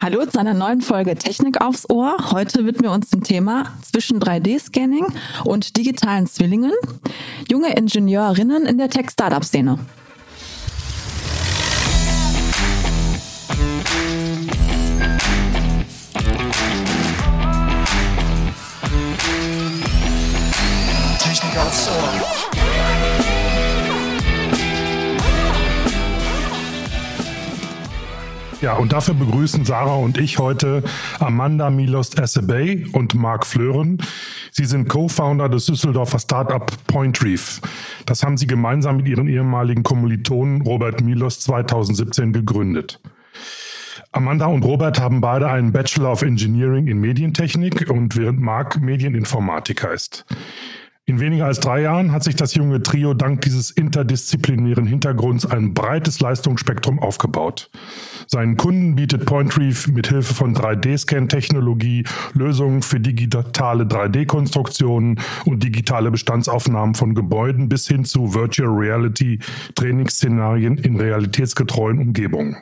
Hallo zu einer neuen Folge Technik aufs Ohr. Heute widmen wir uns dem Thema zwischen 3D-Scanning und digitalen Zwillingen. Junge Ingenieurinnen in der Tech-Startup-Szene. Ja, und dafür begrüßen Sarah und ich heute Amanda Milost Essebey und Marc Fleuren. Sie sind Co-Founder des Düsseldorfer Startup Point Reef. Das haben sie gemeinsam mit ihren ehemaligen Kommilitonen Robert Milost 2017 gegründet. Amanda und Robert haben beide einen Bachelor of Engineering in Medientechnik und während Marc Medieninformatiker ist. In weniger als drei Jahren hat sich das junge Trio dank dieses interdisziplinären Hintergrunds ein breites Leistungsspektrum aufgebaut. Seinen Kunden bietet PointReef mit Hilfe von 3D-Scan-Technologie Lösungen für digitale 3D-Konstruktionen und digitale Bestandsaufnahmen von Gebäuden bis hin zu Virtual Reality Trainingsszenarien in realitätsgetreuen Umgebungen.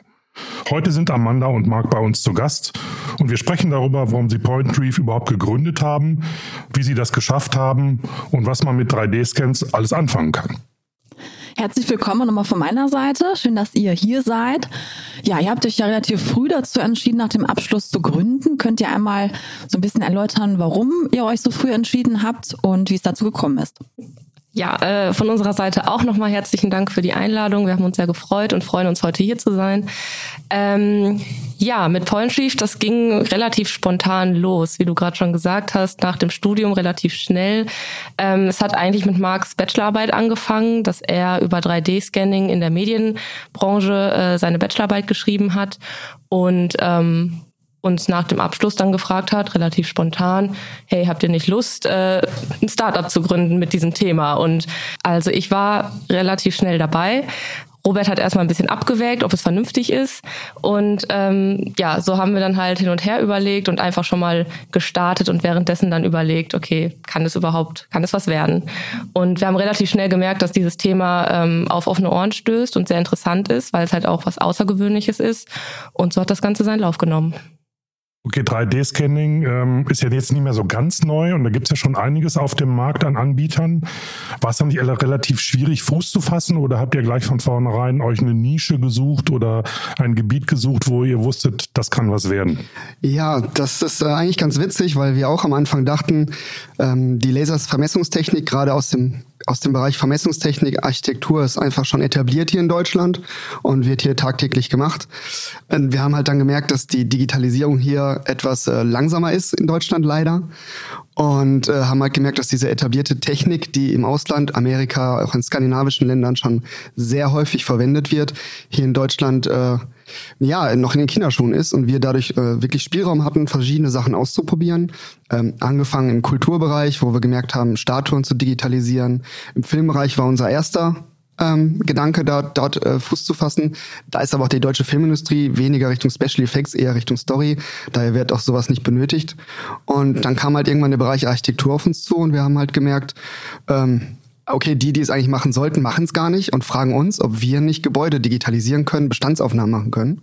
Heute sind Amanda und Marc bei uns zu Gast und wir sprechen darüber, warum sie Point Reef überhaupt gegründet haben, wie sie das geschafft haben und was man mit 3D-Scans alles anfangen kann. Herzlich willkommen nochmal von meiner Seite. Schön, dass ihr hier seid. Ja, ihr habt euch ja relativ früh dazu entschieden, nach dem Abschluss zu gründen. Könnt ihr einmal so ein bisschen erläutern, warum ihr euch so früh entschieden habt und wie es dazu gekommen ist? Ja, äh, von unserer Seite auch nochmal herzlichen Dank für die Einladung. Wir haben uns sehr gefreut und freuen uns heute hier zu sein. Ähm, ja, mit Point Reef, das ging relativ spontan los, wie du gerade schon gesagt hast, nach dem Studium relativ schnell. Ähm, es hat eigentlich mit Marks Bachelorarbeit angefangen, dass er über 3D-Scanning in der Medienbranche äh, seine Bachelorarbeit geschrieben hat. Und ähm, uns nach dem Abschluss dann gefragt hat, relativ spontan, hey, habt ihr nicht Lust, äh, ein Startup zu gründen mit diesem Thema? Und also ich war relativ schnell dabei. Robert hat erstmal ein bisschen abgewägt, ob es vernünftig ist. Und ähm, ja, so haben wir dann halt hin und her überlegt und einfach schon mal gestartet und währenddessen dann überlegt, okay, kann es überhaupt, kann es was werden? Und wir haben relativ schnell gemerkt, dass dieses Thema ähm, auf offene Ohren stößt und sehr interessant ist, weil es halt auch was Außergewöhnliches ist. Und so hat das Ganze seinen Lauf genommen. Okay, 3D-Scanning ähm, ist ja jetzt nicht mehr so ganz neu und da gibt es ja schon einiges auf dem Markt an Anbietern. War es dann nicht relativ schwierig, Fuß zu fassen oder habt ihr gleich von vornherein euch eine Nische gesucht oder ein Gebiet gesucht, wo ihr wusstet, das kann was werden? Ja, das ist äh, eigentlich ganz witzig, weil wir auch am Anfang dachten, ähm, die Lasers-Vermessungstechnik gerade aus dem aus dem Bereich Vermessungstechnik, Architektur ist einfach schon etabliert hier in Deutschland und wird hier tagtäglich gemacht. Und wir haben halt dann gemerkt, dass die Digitalisierung hier etwas äh, langsamer ist in Deutschland leider und äh, haben halt gemerkt, dass diese etablierte Technik, die im Ausland, Amerika, auch in skandinavischen Ländern schon sehr häufig verwendet wird, hier in Deutschland äh, ja noch in den Kinderschuhen ist und wir dadurch äh, wirklich Spielraum hatten, verschiedene Sachen auszuprobieren. Ähm, angefangen im Kulturbereich, wo wir gemerkt haben, Statuen zu digitalisieren. Im Filmbereich war unser erster ähm, Gedanke, dort, dort äh, Fuß zu fassen. Da ist aber auch die deutsche Filmindustrie weniger Richtung Special Effects, eher Richtung Story. Daher wird auch sowas nicht benötigt. Und dann kam halt irgendwann der Bereich Architektur auf uns zu und wir haben halt gemerkt, ähm, okay, die, die es eigentlich machen sollten, machen es gar nicht und fragen uns, ob wir nicht Gebäude digitalisieren können, Bestandsaufnahmen machen können.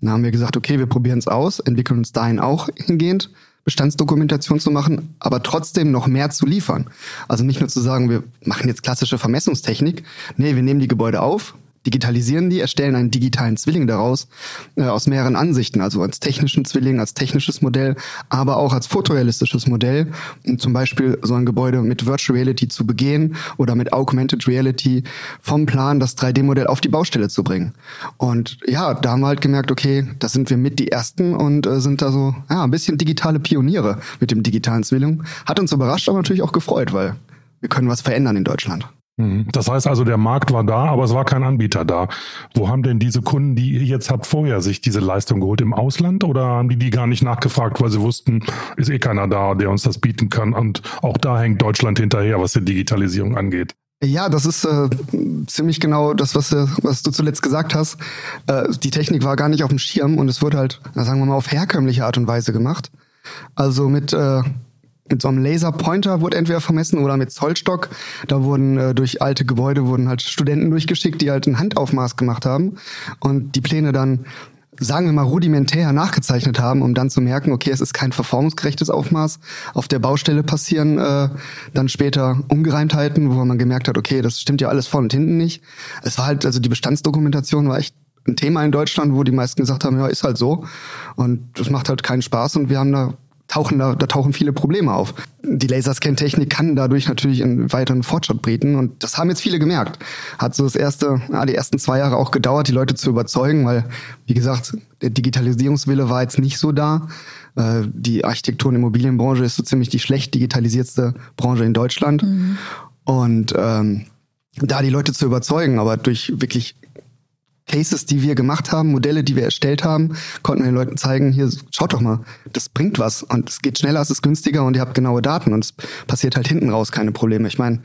dann haben wir gesagt, okay, wir probieren es aus, entwickeln uns dahin auch hingehend, Bestandsdokumentation zu machen, aber trotzdem noch mehr zu liefern. Also nicht nur zu sagen, wir machen jetzt klassische Vermessungstechnik. Nee, wir nehmen die Gebäude auf, digitalisieren die, erstellen einen digitalen Zwilling daraus äh, aus mehreren Ansichten, also als technischen Zwilling, als technisches Modell, aber auch als fotorealistisches Modell, um zum Beispiel so ein Gebäude mit Virtual Reality zu begehen oder mit Augmented Reality vom Plan das 3D-Modell auf die Baustelle zu bringen. Und ja, da haben wir halt gemerkt, okay, da sind wir mit die Ersten und äh, sind da so ja, ein bisschen digitale Pioniere mit dem digitalen Zwilling. Hat uns überrascht, aber natürlich auch gefreut, weil wir können was verändern in Deutschland. Mhm. Das heißt also, der Markt war da, aber es war kein Anbieter da. Wo haben denn diese Kunden, die ihr jetzt habt, vorher sich diese Leistung geholt? Im Ausland oder haben die die gar nicht nachgefragt, weil sie wussten, ist eh keiner da, der uns das bieten kann? Und auch da hängt Deutschland hinterher, was die Digitalisierung angeht. Ja, das ist äh, ziemlich genau das, was, äh, was du zuletzt gesagt hast. Äh, die Technik war gar nicht auf dem Schirm und es wurde halt, sagen wir mal, auf herkömmliche Art und Weise gemacht. Also mit äh, mit so einem Laserpointer wurde entweder vermessen oder mit Zollstock. Da wurden äh, durch alte Gebäude wurden halt Studenten durchgeschickt, die halt ein Handaufmaß gemacht haben und die Pläne dann sagen wir mal, rudimentär nachgezeichnet haben, um dann zu merken, okay, es ist kein verformungsgerechtes Aufmaß. Auf der Baustelle passieren äh, dann später Ungereimtheiten, wo man gemerkt hat, okay, das stimmt ja alles vorne und hinten nicht. Es war halt, also die Bestandsdokumentation war echt ein Thema in Deutschland, wo die meisten gesagt haben, ja, ist halt so. Und das macht halt keinen Spaß und wir haben da tauchen da, da tauchen viele Probleme auf. Die Laserscan-Technik kann dadurch natürlich einen weiteren Fortschritt bieten und das haben jetzt viele gemerkt. Hat so das erste, ja, die ersten zwei Jahre auch gedauert, die Leute zu überzeugen, weil, wie gesagt, der Digitalisierungswille war jetzt nicht so da. Äh, die Architektur- und Immobilienbranche ist so ziemlich die schlecht digitalisiertste Branche in Deutschland. Mhm. Und ähm, da die Leute zu überzeugen, aber durch wirklich Cases, die wir gemacht haben, Modelle, die wir erstellt haben, konnten wir den Leuten zeigen, hier, schaut doch mal, das bringt was und es geht schneller, es ist günstiger und ihr habt genaue Daten und es passiert halt hinten raus keine Probleme. Ich meine,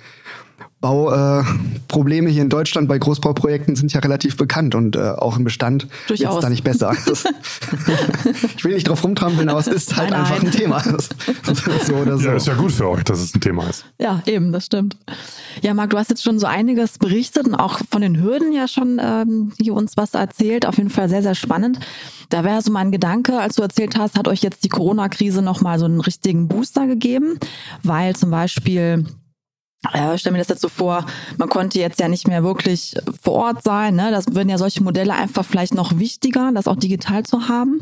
Bauprobleme äh, hier in Deutschland bei Großbauprojekten sind ja relativ bekannt und äh, auch im Bestand ist da nicht besser. ich will nicht drauf rumtrampeln, aber es ist halt nein, einfach nein. ein Thema. so oder so. Ja, ist ja gut für euch, dass es ein Thema ist. Ja, eben, das stimmt. Ja, Marc, du hast jetzt schon so einiges berichtet und auch von den Hürden ja schon ähm, hier uns was erzählt. Auf jeden Fall sehr, sehr spannend. Da wäre so mein Gedanke, als du erzählt hast, hat euch jetzt die Corona-Krise nochmal so einen richtigen Booster gegeben, weil zum Beispiel äh, stell mir das jetzt so vor, man konnte jetzt ja nicht mehr wirklich vor Ort sein. Ne? Das würden ja solche Modelle einfach vielleicht noch wichtiger, das auch digital zu haben.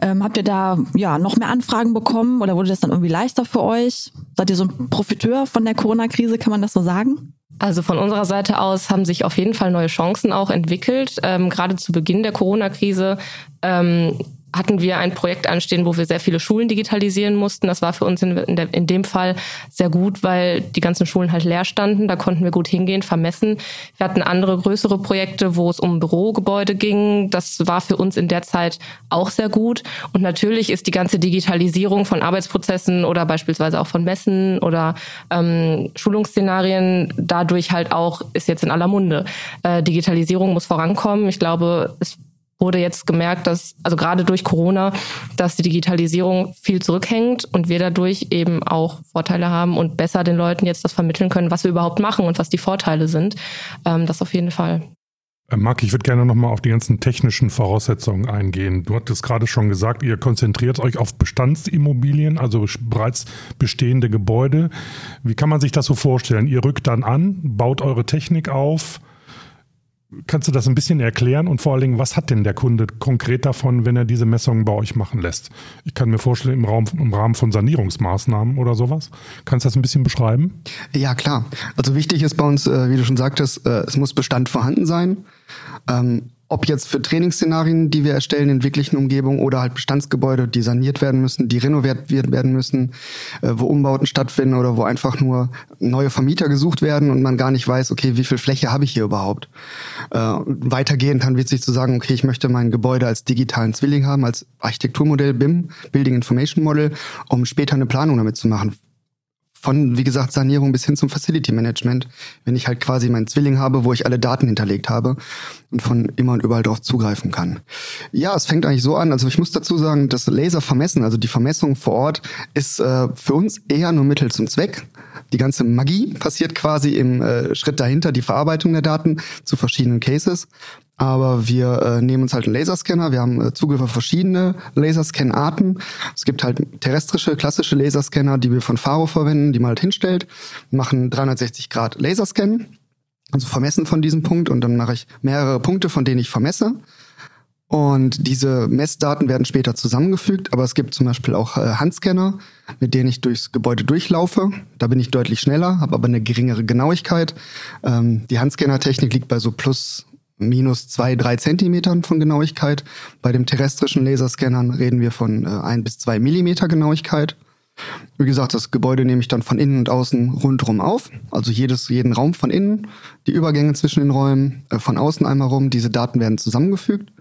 Ähm, habt ihr da ja noch mehr Anfragen bekommen oder wurde das dann irgendwie leichter für euch? Seid ihr so ein Profiteur von der Corona-Krise, kann man das so sagen? Also von unserer Seite aus haben sich auf jeden Fall neue Chancen auch entwickelt. Ähm, gerade zu Beginn der Corona-Krise ähm, hatten wir ein Projekt anstehen, wo wir sehr viele Schulen digitalisieren mussten. Das war für uns in, der, in, dem Fall sehr gut, weil die ganzen Schulen halt leer standen. Da konnten wir gut hingehen, vermessen. Wir hatten andere größere Projekte, wo es um Bürogebäude ging. Das war für uns in der Zeit auch sehr gut. Und natürlich ist die ganze Digitalisierung von Arbeitsprozessen oder beispielsweise auch von Messen oder ähm, Schulungsszenarien dadurch halt auch, ist jetzt in aller Munde. Äh, Digitalisierung muss vorankommen. Ich glaube, es wurde jetzt gemerkt, dass, also gerade durch Corona, dass die Digitalisierung viel zurückhängt und wir dadurch eben auch Vorteile haben und besser den Leuten jetzt das vermitteln können, was wir überhaupt machen und was die Vorteile sind. Ähm, das auf jeden Fall. Äh, Marc, ich würde gerne nochmal auf die ganzen technischen Voraussetzungen eingehen. Du hattest gerade schon gesagt, ihr konzentriert euch auf Bestandsimmobilien, also bereits bestehende Gebäude. Wie kann man sich das so vorstellen? Ihr rückt dann an, baut eure Technik auf, Kannst du das ein bisschen erklären und vor allen Dingen, was hat denn der Kunde konkret davon, wenn er diese Messungen bei euch machen lässt? Ich kann mir vorstellen, im, Raum, im Rahmen von Sanierungsmaßnahmen oder sowas. Kannst du das ein bisschen beschreiben? Ja, klar. Also wichtig ist bei uns, äh, wie du schon sagtest, äh, es muss Bestand vorhanden sein. Ob jetzt für Trainingsszenarien, die wir erstellen in wirklichen Umgebungen oder halt Bestandsgebäude, die saniert werden müssen, die renoviert werden müssen, äh, wo Umbauten stattfinden oder wo einfach nur neue Vermieter gesucht werden und man gar nicht weiß, okay, wie viel Fläche habe ich hier überhaupt. Äh, weitergehend dann wird sich zu sagen, okay, ich möchte mein Gebäude als digitalen Zwilling haben, als Architekturmodell BIM, Building Information Model, um später eine Planung damit zu machen von, wie gesagt, Sanierung bis hin zum Facility Management, wenn ich halt quasi meinen Zwilling habe, wo ich alle Daten hinterlegt habe und von immer und überall darauf zugreifen kann. Ja, es fängt eigentlich so an, also ich muss dazu sagen, das Laser vermessen, also die Vermessung vor Ort, ist äh, für uns eher nur Mittel zum Zweck. Die ganze Magie passiert quasi im äh, Schritt dahinter, die Verarbeitung der Daten zu verschiedenen Cases. Aber wir äh, nehmen uns halt einen Laserscanner. Wir haben äh, Zugriff auf verschiedene Laserscan-Arten. Es gibt halt terrestrische, klassische Laserscanner, die wir von Faro verwenden, die man halt hinstellt, machen 360 Grad Laserscan, also vermessen von diesem Punkt und dann mache ich mehrere Punkte, von denen ich vermesse. Und diese Messdaten werden später zusammengefügt, aber es gibt zum Beispiel auch äh, Handscanner, mit denen ich durchs Gebäude durchlaufe. Da bin ich deutlich schneller, habe aber eine geringere Genauigkeit. Ähm, die Handscanner-Technik liegt bei so plus minus zwei, drei Zentimetern von Genauigkeit. Bei dem terrestrischen Laserscannern reden wir von äh, ein bis zwei Millimeter Genauigkeit. Wie gesagt, das Gebäude nehme ich dann von innen und außen rundherum auf. Also jedes, jeden Raum von innen, die Übergänge zwischen den Räumen, äh, von außen einmal rum. Diese Daten werden zusammengefügt.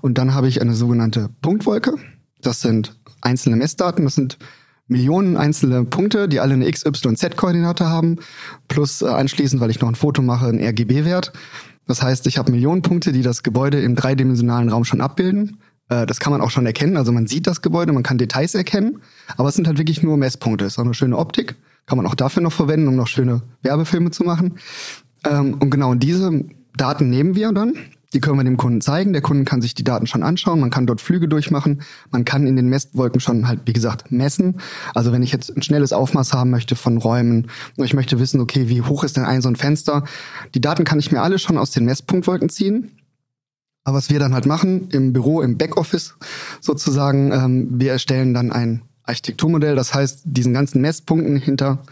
Und dann habe ich eine sogenannte Punktwolke. Das sind einzelne Messdaten. Das sind Millionen einzelne Punkte, die alle eine X, Y, Z-Koordinate haben. Plus äh, anschließend, weil ich noch ein Foto mache, ein RGB-Wert. Das heißt, ich habe Millionen Punkte, die das Gebäude im dreidimensionalen Raum schon abbilden. Äh, das kann man auch schon erkennen. Also man sieht das Gebäude, man kann Details erkennen, aber es sind halt wirklich nur Messpunkte. Es ist auch eine schöne Optik. Kann man auch dafür noch verwenden, um noch schöne Werbefilme zu machen. Ähm, und genau diese Daten nehmen wir dann. Die können wir dem Kunden zeigen. Der Kunde kann sich die Daten schon anschauen. Man kann dort Flüge durchmachen. Man kann in den Messwolken schon halt, wie gesagt, messen. Also wenn ich jetzt ein schnelles Aufmaß haben möchte von Räumen und ich möchte wissen, okay, wie hoch ist denn ein so ein Fenster? Die Daten kann ich mir alle schon aus den Messpunktwolken ziehen. Aber was wir dann halt machen im Büro, im Backoffice sozusagen, ähm, wir erstellen dann ein Architekturmodell. Das heißt, diesen ganzen Messpunkten hinter,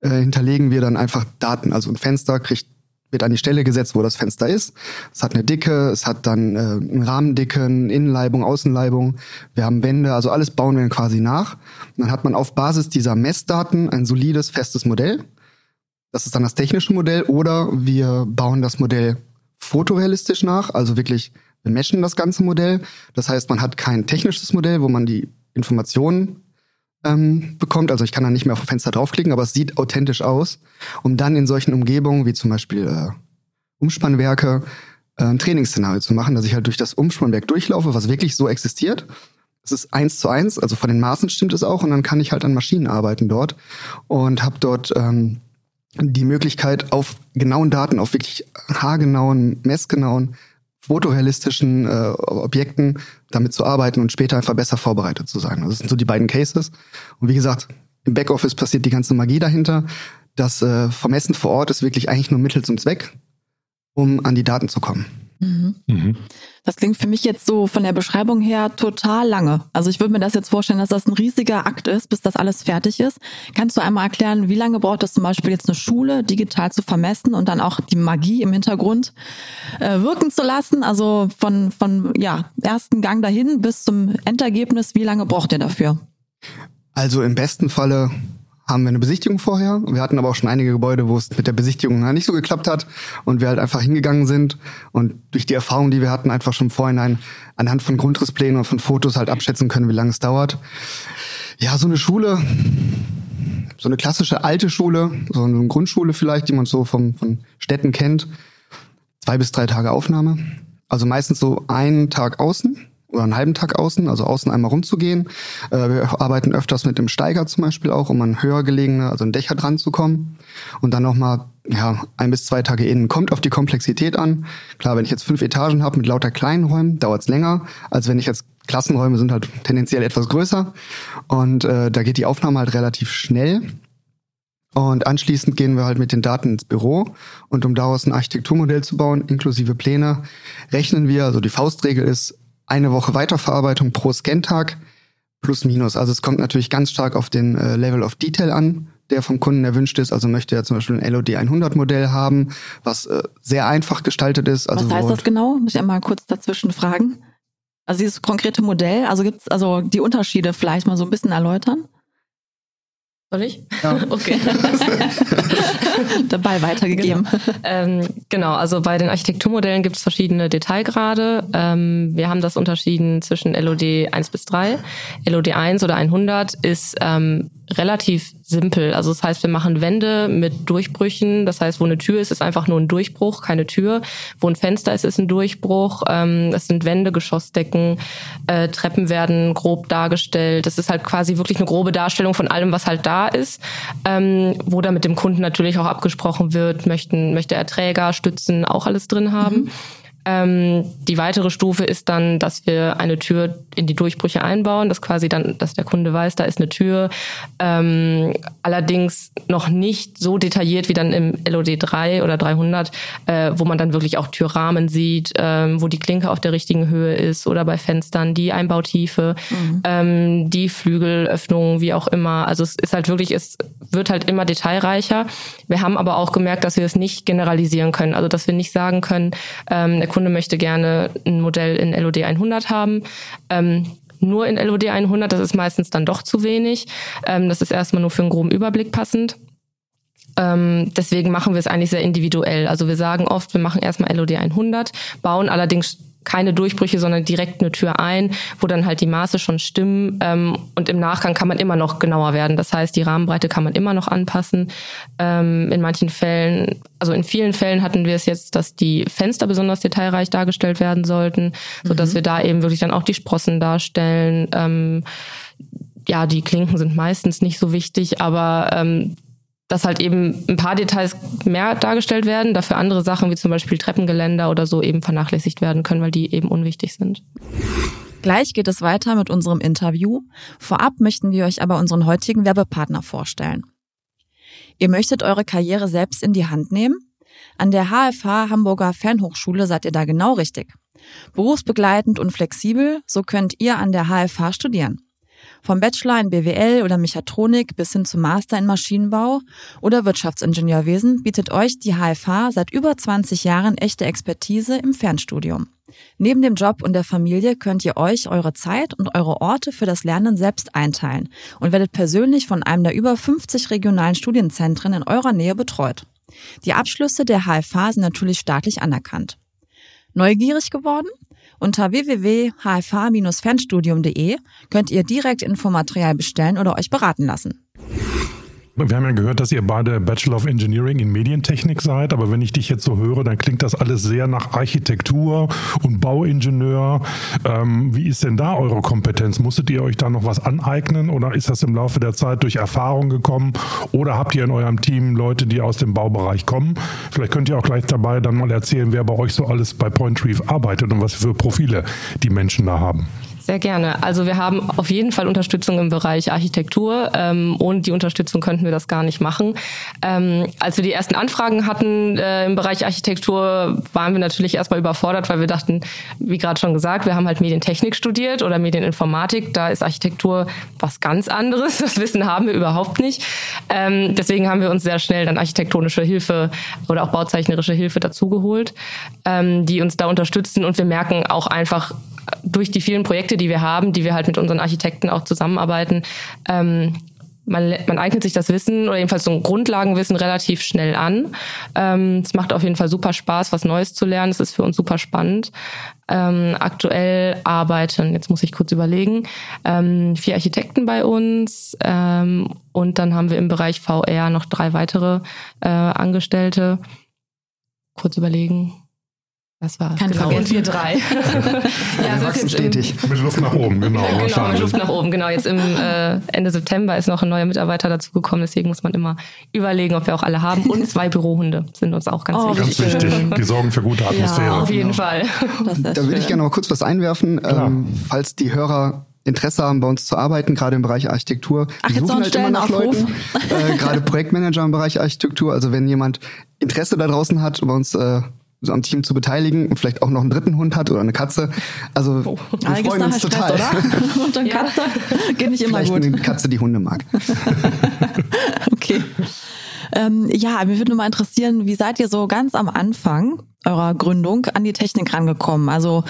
äh, hinterlegen wir dann einfach Daten. Also ein Fenster kriegt wird an die Stelle gesetzt, wo das Fenster ist. Es hat eine Dicke, es hat dann äh, einen Rahmendicke, eine Innenleibung, Außenleibung. Wir haben Wände, also alles bauen wir quasi nach. Und dann hat man auf Basis dieser Messdaten ein solides, festes Modell. Das ist dann das technische Modell. Oder wir bauen das Modell fotorealistisch nach, also wirklich, wir meschen das ganze Modell. Das heißt, man hat kein technisches Modell, wo man die Informationen ähm, bekommt. Also ich kann da nicht mehr auf Fenster draufklicken, aber es sieht authentisch aus, um dann in solchen Umgebungen wie zum Beispiel äh, Umspannwerke äh, ein Trainingsszenario zu machen, dass ich halt durch das Umspannwerk durchlaufe, was wirklich so existiert. Es ist eins zu eins, also von den Maßen stimmt es auch und dann kann ich halt an Maschinen arbeiten dort und habe dort ähm, die Möglichkeit auf genauen Daten, auf wirklich haargenauen, messgenauen fotorealistischen äh, Objekten damit zu arbeiten und später einfach besser vorbereitet zu sein. Also das sind so die beiden Cases. Und wie gesagt, im Backoffice passiert die ganze Magie dahinter. Das äh, Vermessen vor Ort ist wirklich eigentlich nur Mittel zum Zweck, um an die Daten zu kommen. Mhm. Mhm. Das klingt für mich jetzt so von der Beschreibung her total lange. Also ich würde mir das jetzt vorstellen, dass das ein riesiger Akt ist, bis das alles fertig ist. Kannst du einmal erklären, wie lange braucht es zum Beispiel jetzt eine Schule digital zu vermessen und dann auch die Magie im Hintergrund äh, wirken zu lassen? Also von, von ja, ersten Gang dahin bis zum Endergebnis, wie lange braucht ihr dafür? Also im besten Falle haben wir eine Besichtigung vorher. Wir hatten aber auch schon einige Gebäude, wo es mit der Besichtigung nicht so geklappt hat und wir halt einfach hingegangen sind und durch die Erfahrung, die wir hatten, einfach schon vorhinein anhand von Grundrissplänen und von Fotos halt abschätzen können, wie lange es dauert. Ja, so eine Schule, so eine klassische alte Schule, so eine Grundschule vielleicht, die man so vom, von Städten kennt, zwei bis drei Tage Aufnahme. Also meistens so einen Tag außen oder einen halben Tag außen, also außen einmal rumzugehen. Äh, wir arbeiten öfters mit dem Steiger zum Beispiel auch, um an höher gelegene, also an Dächer dran zu kommen. Und dann nochmal ja, ein bis zwei Tage innen. Kommt auf die Komplexität an. Klar, wenn ich jetzt fünf Etagen habe mit lauter kleinen Räumen, dauert es länger, als wenn ich jetzt Klassenräume sind halt tendenziell etwas größer. Und äh, da geht die Aufnahme halt relativ schnell. Und anschließend gehen wir halt mit den Daten ins Büro und um daraus ein Architekturmodell zu bauen, inklusive Pläne, rechnen wir, also die Faustregel ist, eine Woche Weiterverarbeitung pro Scan-Tag plus minus. Also es kommt natürlich ganz stark auf den äh, Level of Detail an, der vom Kunden erwünscht ist. Also möchte er zum Beispiel ein LOD 100 Modell haben, was äh, sehr einfach gestaltet ist. Also was heißt das genau? Muss ich einmal kurz dazwischen fragen? Also dieses konkrete Modell, also gibt's also die Unterschiede vielleicht mal so ein bisschen erläutern? Soll ich? Ja. Okay. Ball weitergegeben. Genau. Ähm, genau, also bei den Architekturmodellen gibt es verschiedene Detailgrade. Ähm, wir haben das unterschieden zwischen LOD 1 bis 3. LOD 1 oder 100 ist ähm, relativ simpel. Also das heißt, wir machen Wände mit Durchbrüchen. Das heißt, wo eine Tür ist, ist einfach nur ein Durchbruch, keine Tür. Wo ein Fenster ist, ist ein Durchbruch. Ähm, es sind Wände, Geschossdecken, äh, Treppen werden grob dargestellt. Das ist halt quasi wirklich eine grobe Darstellung von allem, was halt da ist. Ähm, wo da mit dem Kunden natürlich auch abgesprochen wird, möchten, möchte er Träger, Stützen auch alles drin haben. Mhm. Ähm, die weitere Stufe ist dann, dass wir eine Tür in die Durchbrüche einbauen, dass quasi dann, dass der Kunde weiß, da ist eine Tür. Ähm, allerdings noch nicht so detailliert wie dann im LOD 3 oder 300, äh, wo man dann wirklich auch Türrahmen sieht, ähm, wo die Klinke auf der richtigen Höhe ist oder bei Fenstern die Einbautiefe, mhm. ähm, die Flügelöffnungen, wie auch immer. Also es ist halt wirklich, es wird halt immer detailreicher. Wir haben aber auch gemerkt, dass wir es nicht generalisieren können. Also dass wir nicht sagen können, ähm, der Kunde möchte gerne ein Modell in LOD 100 haben. Ähm, nur in LOD 100, das ist meistens dann doch zu wenig. Ähm, das ist erstmal nur für einen groben Überblick passend. Ähm, deswegen machen wir es eigentlich sehr individuell. Also wir sagen oft, wir machen erstmal LOD 100, bauen allerdings keine Durchbrüche, sondern direkt eine Tür ein, wo dann halt die Maße schon stimmen. Ähm, und im Nachgang kann man immer noch genauer werden. Das heißt, die Rahmenbreite kann man immer noch anpassen. Ähm, in manchen Fällen, also in vielen Fällen hatten wir es jetzt, dass die Fenster besonders detailreich dargestellt werden sollten, so dass mhm. wir da eben wirklich dann auch die Sprossen darstellen. Ähm, ja, die Klinken sind meistens nicht so wichtig, aber ähm, dass halt eben ein paar Details mehr dargestellt werden, dafür andere Sachen wie zum Beispiel Treppengeländer oder so eben vernachlässigt werden können, weil die eben unwichtig sind. Gleich geht es weiter mit unserem Interview. Vorab möchten wir euch aber unseren heutigen Werbepartner vorstellen. Ihr möchtet eure Karriere selbst in die Hand nehmen? An der HFH Hamburger Fernhochschule seid ihr da genau richtig. Berufsbegleitend und flexibel, so könnt ihr an der HFH studieren. Vom Bachelor in BWL oder Mechatronik bis hin zum Master in Maschinenbau oder Wirtschaftsingenieurwesen bietet euch die HFH seit über 20 Jahren echte Expertise im Fernstudium. Neben dem Job und der Familie könnt ihr euch eure Zeit und eure Orte für das Lernen selbst einteilen und werdet persönlich von einem der über 50 regionalen Studienzentren in eurer Nähe betreut. Die Abschlüsse der HFH sind natürlich staatlich anerkannt. Neugierig geworden? Unter www.hfh-fernstudium.de könnt ihr direkt Infomaterial bestellen oder euch beraten lassen. Wir haben ja gehört, dass ihr beide Bachelor of Engineering in Medientechnik seid, aber wenn ich dich jetzt so höre, dann klingt das alles sehr nach Architektur und Bauingenieur. Ähm, wie ist denn da eure Kompetenz? Musstet ihr euch da noch was aneignen oder ist das im Laufe der Zeit durch Erfahrung gekommen? Oder habt ihr in eurem Team Leute, die aus dem Baubereich kommen? Vielleicht könnt ihr auch gleich dabei dann mal erzählen, wer bei euch so alles bei Point Reef arbeitet und was für Profile die Menschen da haben. Sehr gerne. Also wir haben auf jeden Fall Unterstützung im Bereich Architektur. Ähm, ohne die Unterstützung könnten wir das gar nicht machen. Ähm, als wir die ersten Anfragen hatten äh, im Bereich Architektur, waren wir natürlich erstmal überfordert, weil wir dachten, wie gerade schon gesagt, wir haben halt Medientechnik studiert oder Medieninformatik. Da ist Architektur was ganz anderes. Das Wissen haben wir überhaupt nicht. Ähm, deswegen haben wir uns sehr schnell dann architektonische Hilfe oder auch bauzeichnerische Hilfe dazugeholt, ähm, die uns da unterstützen. Und wir merken auch einfach, durch die vielen Projekte, die wir haben, die wir halt mit unseren Architekten auch zusammenarbeiten, ähm, man, man eignet sich das Wissen oder jedenfalls so ein Grundlagenwissen relativ schnell an. Ähm, es macht auf jeden Fall super Spaß, was Neues zu lernen. Es ist für uns super spannend. Ähm, aktuell arbeiten, jetzt muss ich kurz überlegen, ähm, vier Architekten bei uns ähm, und dann haben wir im Bereich VR noch drei weitere äh, Angestellte. Kurz überlegen. Das war Keine genau. wir drei. ja, wir wachsen stetig. Mit Luft nach oben, genau. genau, mit Luft nach oben, genau. Jetzt im äh, Ende September ist noch ein neuer Mitarbeiter dazugekommen, deswegen muss man immer überlegen, ob wir auch alle haben. Und zwei Bürohunde sind uns auch ganz oh, wichtig. Ganz wichtig. Die sorgen für gute Atmosphäre. Ja, auf jeden genau. Fall. Da würde ich gerne noch kurz was einwerfen, ähm, falls die Hörer Interesse haben, bei uns zu arbeiten, gerade im Bereich Architektur. Ach, wir suchen halt immer nach Leuten, äh, gerade Projektmanager im Bereich Architektur. Also wenn jemand Interesse da draußen hat, bei uns äh, so am Team zu beteiligen und vielleicht auch noch einen dritten Hund hat oder eine Katze. Also oh. wir Einiges freuen uns Stress, total. Oder? Und eine Katze geht nicht immer vielleicht gut. eine Katze, die Hunde mag. okay. Ähm, ja, mir würde nur mal interessieren, wie seid ihr so ganz am Anfang eurer Gründung an die Technik rangekommen? Also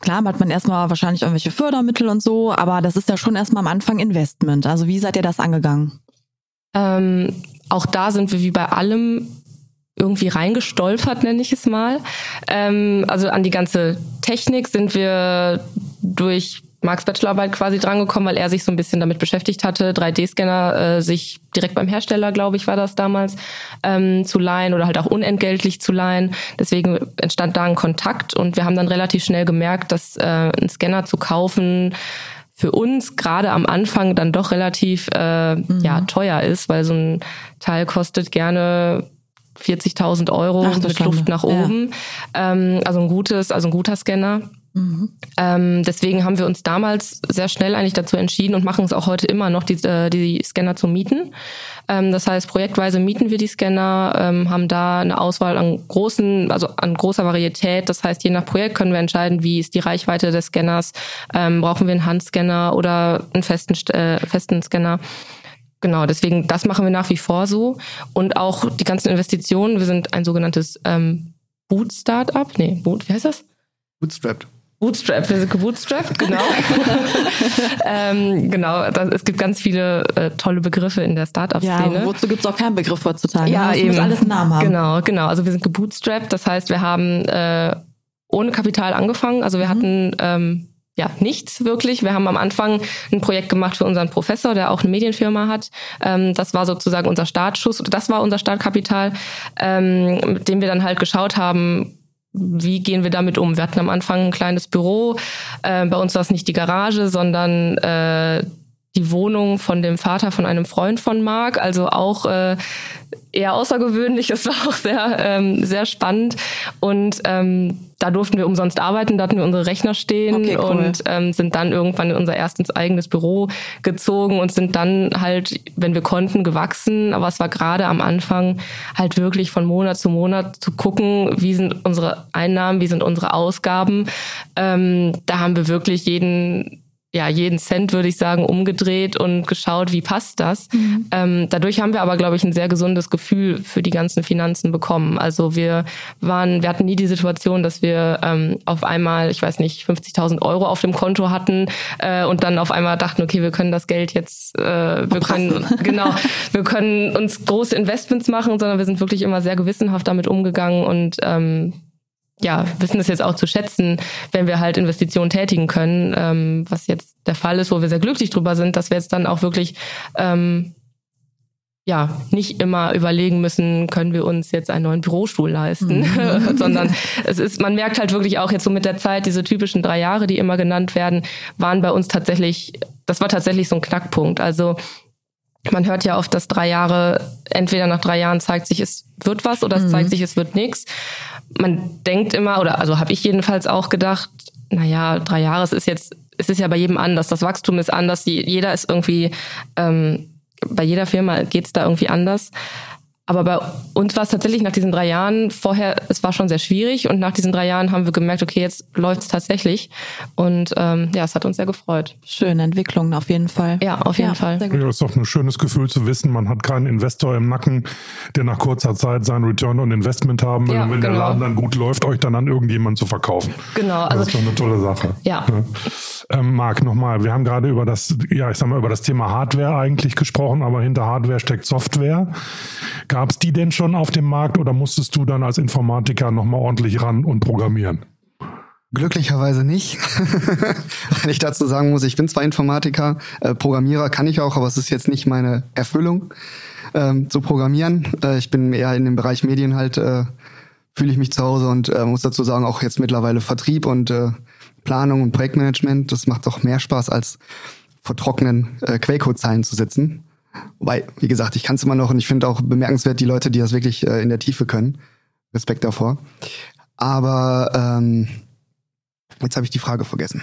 klar hat man erstmal wahrscheinlich irgendwelche Fördermittel und so, aber das ist ja schon erstmal am Anfang Investment. Also wie seid ihr das angegangen? Ähm, auch da sind wir wie bei allem irgendwie reingestolpert, nenne ich es mal. Ähm, also an die ganze Technik sind wir durch Marks Bachelorarbeit quasi drangekommen, weil er sich so ein bisschen damit beschäftigt hatte, 3D-Scanner äh, sich direkt beim Hersteller, glaube ich, war das damals, ähm, zu leihen oder halt auch unentgeltlich zu leihen. Deswegen entstand da ein Kontakt und wir haben dann relativ schnell gemerkt, dass äh, einen Scanner zu kaufen für uns gerade am Anfang dann doch relativ äh, mhm. ja teuer ist, weil so ein Teil kostet gerne 40.000 Euro Ach, mit Luft nach oben. Ja. Ähm, also ein gutes, also ein guter Scanner. Mhm. Ähm, deswegen haben wir uns damals sehr schnell eigentlich dazu entschieden und machen es auch heute immer noch, die, äh, die Scanner zu mieten. Ähm, das heißt, projektweise mieten wir die Scanner, ähm, haben da eine Auswahl an großen, also an großer Varietät. Das heißt, je nach Projekt können wir entscheiden, wie ist die Reichweite des Scanners, ähm, brauchen wir einen Handscanner oder einen festen, äh, festen Scanner. Genau, deswegen, das machen wir nach wie vor so. Und auch die ganzen Investitionen, wir sind ein sogenanntes ähm, Boot-Startup. Nee, Boot, wie heißt das? Bootstrapped. Bootstrap, wir sind gebootstrapped, genau. ähm, genau, das, es gibt ganz viele äh, tolle Begriffe in der Startup-Szene. Ja, wozu gibt es auch keinen Begriff heutzutage? Ja, das eben. muss alles einen Namen haben. Genau, genau. Also wir sind gebootstrapped, das heißt, wir haben äh, ohne Kapital angefangen. Also wir mhm. hatten ähm, ja, nichts wirklich. Wir haben am Anfang ein Projekt gemacht für unseren Professor, der auch eine Medienfirma hat. Ähm, das war sozusagen unser Startschuss, das war unser Startkapital, ähm, mit dem wir dann halt geschaut haben, wie gehen wir damit um? Wir hatten am Anfang ein kleines Büro. Äh, bei uns war es nicht die Garage, sondern äh, die Wohnung von dem Vater von einem Freund von Marc, also auch äh, eher außergewöhnlich. Es war auch sehr, ähm, sehr spannend. Und ähm, da durften wir umsonst arbeiten, da hatten wir unsere Rechner stehen okay, cool. und ähm, sind dann irgendwann in unser erstes eigenes Büro gezogen und sind dann halt, wenn wir konnten, gewachsen. Aber es war gerade am Anfang halt wirklich von Monat zu Monat zu gucken, wie sind unsere Einnahmen, wie sind unsere Ausgaben. Ähm, da haben wir wirklich jeden ja, jeden Cent, würde ich sagen, umgedreht und geschaut, wie passt das. Mhm. Ähm, dadurch haben wir aber, glaube ich, ein sehr gesundes Gefühl für die ganzen Finanzen bekommen. Also wir waren, wir hatten nie die Situation, dass wir ähm, auf einmal, ich weiß nicht, 50.000 Euro auf dem Konto hatten äh, und dann auf einmal dachten, okay, wir können das Geld jetzt, äh, wir können, genau, wir können uns große Investments machen, sondern wir sind wirklich immer sehr gewissenhaft damit umgegangen und ähm, ja, wissen es jetzt auch zu schätzen, wenn wir halt Investitionen tätigen können, ähm, was jetzt der Fall ist, wo wir sehr glücklich drüber sind, dass wir jetzt dann auch wirklich ähm, ja nicht immer überlegen müssen, können wir uns jetzt einen neuen Bürostuhl leisten, mhm. sondern es ist, man merkt halt wirklich auch jetzt so mit der Zeit, diese typischen drei Jahre, die immer genannt werden, waren bei uns tatsächlich, das war tatsächlich so ein Knackpunkt. Also man hört ja oft, dass drei Jahre, entweder nach drei Jahren zeigt sich, es wird was oder es mhm. zeigt sich, es wird nichts man denkt immer, oder also habe ich jedenfalls auch gedacht, naja, drei Jahre, ist jetzt, es ist ja bei jedem anders, das Wachstum ist anders, jeder ist irgendwie, ähm, bei jeder Firma geht's da irgendwie anders. Aber bei uns war es tatsächlich nach diesen drei Jahren vorher, es war schon sehr schwierig und nach diesen drei Jahren haben wir gemerkt, okay, jetzt läuft es tatsächlich. Und ähm, ja, es hat uns sehr gefreut. Schöne Entwicklungen auf jeden Fall. Ja, auf jeden ja, Fall. Ja, ist doch ein schönes Gefühl zu wissen, man hat keinen Investor im Nacken, der nach kurzer Zeit sein Return on Investment haben will. Ja, und wenn genau. der Laden dann gut läuft, euch dann an irgendjemanden zu verkaufen. Genau. Also, das ist doch eine tolle Sache. Ja. ja. Ähm, Marc, nochmal, wir haben gerade über das, ja, ich sag mal, über das Thema Hardware eigentlich gesprochen, aber hinter Hardware steckt Software. Gab es die denn schon auf dem Markt oder musstest du dann als Informatiker nochmal ordentlich ran und programmieren? Glücklicherweise nicht. Wenn ich dazu sagen muss, ich bin zwar Informatiker, äh, Programmierer kann ich auch, aber es ist jetzt nicht meine Erfüllung ähm, zu programmieren. Äh, ich bin eher in dem Bereich Medien halt, äh, fühle ich mich zu Hause und äh, muss dazu sagen, auch jetzt mittlerweile Vertrieb und äh, Planung und Projektmanagement, das macht doch mehr Spaß, als vor trockenen äh, Quellcode-Zeilen zu sitzen. Wobei, wie gesagt, ich kann es immer noch und ich finde auch bemerkenswert die Leute, die das wirklich äh, in der Tiefe können. Respekt davor. Aber ähm, jetzt habe ich die Frage vergessen.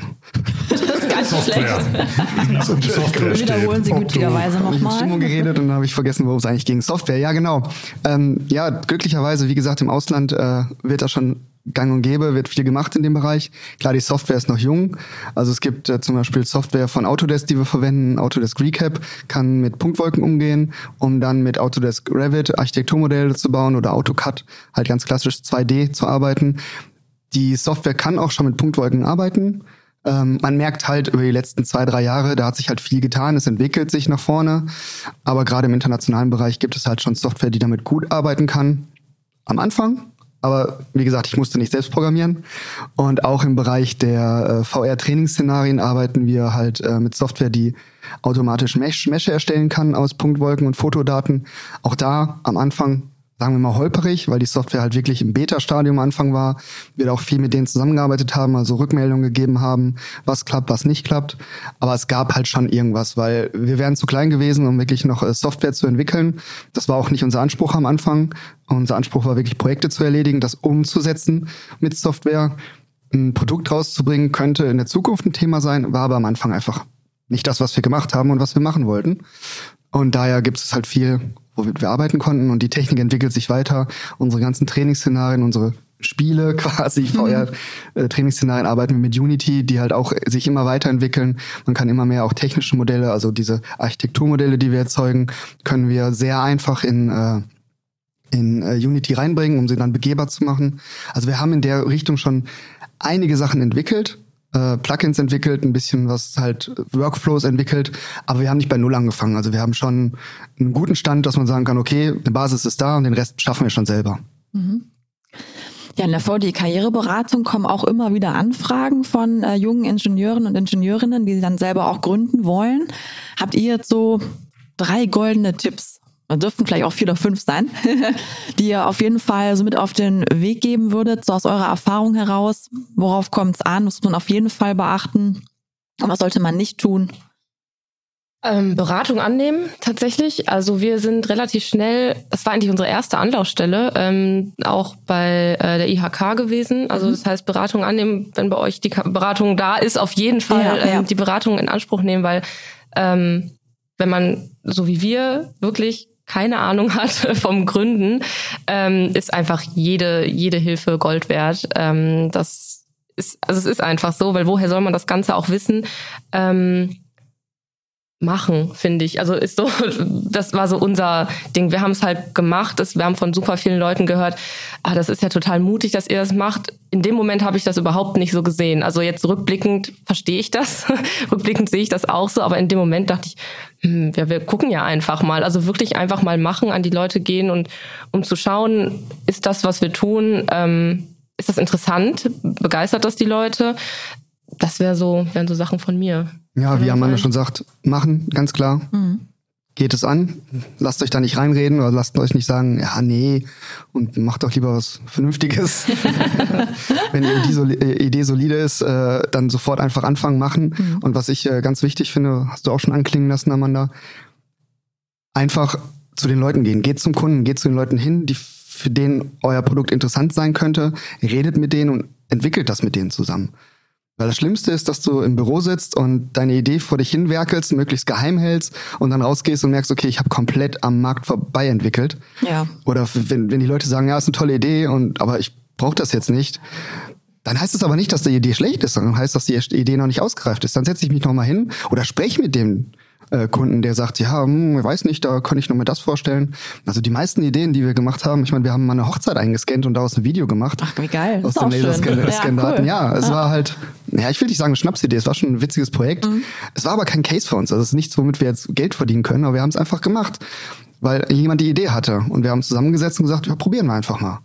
Das ist ganz Software. schlecht. Software Wiederholen Sie gütigerweise nochmal. Ich habe geredet und dann habe ich vergessen, worum es eigentlich ging. Software, ja genau. Ähm, ja, glücklicherweise, wie gesagt, im Ausland äh, wird da schon gang und gäbe, wird viel gemacht in dem Bereich. Klar, die Software ist noch jung. Also es gibt äh, zum Beispiel Software von Autodesk, die wir verwenden. Autodesk Recap kann mit Punktwolken umgehen, um dann mit Autodesk Revit Architekturmodelle zu bauen oder AutoCAD halt ganz klassisch 2D zu arbeiten. Die Software kann auch schon mit Punktwolken arbeiten. Ähm, man merkt halt über die letzten zwei, drei Jahre, da hat sich halt viel getan, es entwickelt sich nach vorne. Aber gerade im internationalen Bereich gibt es halt schon Software, die damit gut arbeiten kann. Am Anfang, aber wie gesagt, ich musste nicht selbst programmieren. Und auch im Bereich der äh, VR-Trainingsszenarien arbeiten wir halt äh, mit Software, die automatisch Mesh, Mesh erstellen kann aus Punktwolken und Fotodaten. Auch da am Anfang sagen wir mal, holperig, weil die Software halt wirklich im Beta-Stadium Anfang war. Wir auch viel mit denen zusammengearbeitet haben, also Rückmeldungen gegeben haben, was klappt, was nicht klappt. Aber es gab halt schon irgendwas, weil wir wären zu klein gewesen, um wirklich noch äh, Software zu entwickeln. Das war auch nicht unser Anspruch am Anfang. Unser Anspruch war wirklich Projekte zu erledigen, das umzusetzen mit Software. Ein Produkt rauszubringen könnte in der Zukunft ein Thema sein, war aber am Anfang einfach nicht das, was wir gemacht haben und was wir machen wollten. Und daher gibt es halt viel womit wir arbeiten konnten und die Technik entwickelt sich weiter. Unsere ganzen Trainingsszenarien, unsere Spiele quasi, mhm. VR-Trainingsszenarien äh, arbeiten wir mit Unity, die halt auch sich immer weiterentwickeln. Man kann immer mehr auch technische Modelle, also diese Architekturmodelle, die wir erzeugen, können wir sehr einfach in äh, in äh, Unity reinbringen, um sie dann begehbar zu machen. Also wir haben in der Richtung schon einige Sachen entwickelt, äh, Plugins entwickelt, ein bisschen was halt Workflows entwickelt, aber wir haben nicht bei Null angefangen. Also wir haben schon einen guten Stand, dass man sagen kann, okay, eine Basis ist da und den Rest schaffen wir schon selber. Mhm. Ja, in der VD-Karriereberatung kommen auch immer wieder Anfragen von äh, jungen Ingenieuren und Ingenieurinnen, die dann selber auch gründen wollen. Habt ihr jetzt so drei goldene Tipps dürften vielleicht auch vier oder fünf sein, die ihr auf jeden Fall so mit auf den Weg geben würdet, so aus eurer Erfahrung heraus. Worauf kommt es an? Was muss man auf jeden Fall beachten? Und was sollte man nicht tun? Ähm, Beratung annehmen, tatsächlich. Also wir sind relativ schnell, das war eigentlich unsere erste Anlaufstelle, ähm, auch bei äh, der IHK gewesen. Also mhm. das heißt, Beratung annehmen, wenn bei euch die Beratung da ist, auf jeden Fall ja, ja. Ähm, die Beratung in Anspruch nehmen, weil ähm, wenn man, so wie wir, wirklich keine Ahnung hat vom Gründen, ähm, ist einfach jede, jede Hilfe Gold wert. Ähm, das ist, also es ist einfach so, weil woher soll man das Ganze auch wissen? Ähm, machen, finde ich. Also ist so, das war so unser Ding. Wir haben es halt gemacht. Das, wir haben von super vielen Leuten gehört, ah, das ist ja total mutig, dass ihr das macht. In dem Moment habe ich das überhaupt nicht so gesehen. Also jetzt rückblickend verstehe ich das. rückblickend sehe ich das auch so. Aber in dem Moment dachte ich, hm, ja, wir gucken ja einfach mal. Also wirklich einfach mal machen, an die Leute gehen und um zu schauen, ist das, was wir tun, ähm, ist das interessant? Begeistert das die Leute? Das wäre so, wären so Sachen von mir. Ja, wie Amanda schon sagt, machen, ganz klar. Mhm. Geht es an, lasst euch da nicht reinreden oder lasst euch nicht sagen, ja, nee, und macht doch lieber was Vernünftiges. Wenn die Idee, äh, Idee solide ist, äh, dann sofort einfach anfangen, machen. Mhm. Und was ich äh, ganz wichtig finde, hast du auch schon anklingen lassen, Amanda, einfach zu den Leuten gehen. Geht zum Kunden, geht zu den Leuten hin, die für denen euer Produkt interessant sein könnte, redet mit denen und entwickelt das mit denen zusammen. Weil das Schlimmste ist, dass du im Büro sitzt und deine Idee vor dich hinwerkelst, möglichst geheim hältst und dann rausgehst und merkst, okay, ich habe komplett am Markt vorbei entwickelt. Ja. Oder wenn, wenn die Leute sagen, ja, ist eine tolle Idee und aber ich brauche das jetzt nicht, dann heißt es aber nicht, dass die Idee schlecht ist, sondern heißt, dass die Idee noch nicht ausgereift ist. Dann setze ich mich nochmal hin oder spreche mit dem äh, Kunden, der sagt, ja, hm, ich weiß nicht, da kann ich nur mir das vorstellen. Also die meisten Ideen, die wir gemacht haben, ich meine, wir haben mal eine Hochzeit eingescannt und daraus ein Video gemacht. Ach, wie geil. Aus dem Laserscan-Daten. Ja, cool. ja, es ja. war halt, ja, ich will nicht sagen eine Schnapsidee, es war schon ein witziges Projekt. Mhm. Es war aber kein Case für uns. Also es ist nichts, womit wir jetzt Geld verdienen können, aber wir haben es einfach gemacht, weil jemand die Idee hatte. Und wir haben zusammengesetzt und gesagt, ja, probieren wir einfach mal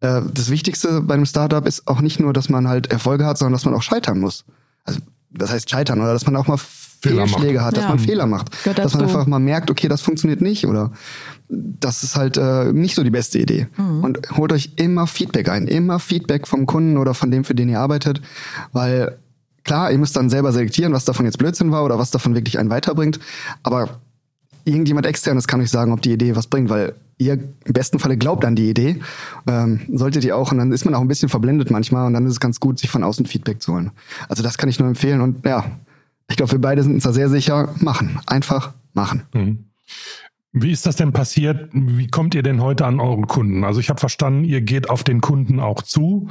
äh, das Wichtigste bei einem Startup ist auch nicht nur, dass man halt Erfolge hat, sondern dass man auch scheitern muss. Also das heißt scheitern oder dass man auch mal Fehlschläge macht. hat, dass ja. man Fehler macht. Dass man einfach mal merkt, okay, das funktioniert nicht oder das ist halt äh, nicht so die beste Idee. Mhm. Und holt euch immer Feedback ein, immer Feedback vom Kunden oder von dem, für den ihr arbeitet, weil klar, ihr müsst dann selber selektieren, was davon jetzt Blödsinn war oder was davon wirklich einen weiterbringt, aber irgendjemand externes kann euch sagen, ob die Idee was bringt, weil ihr im besten Falle glaubt an die Idee, ähm, solltet ihr auch und dann ist man auch ein bisschen verblendet manchmal und dann ist es ganz gut, sich von außen Feedback zu holen. Also das kann ich nur empfehlen und ja, ich glaube, wir beide sind uns da sehr sicher, machen. Einfach machen. Mhm. Wie ist das denn passiert? Wie kommt ihr denn heute an euren Kunden? Also ich habe verstanden, ihr geht auf den Kunden auch zu,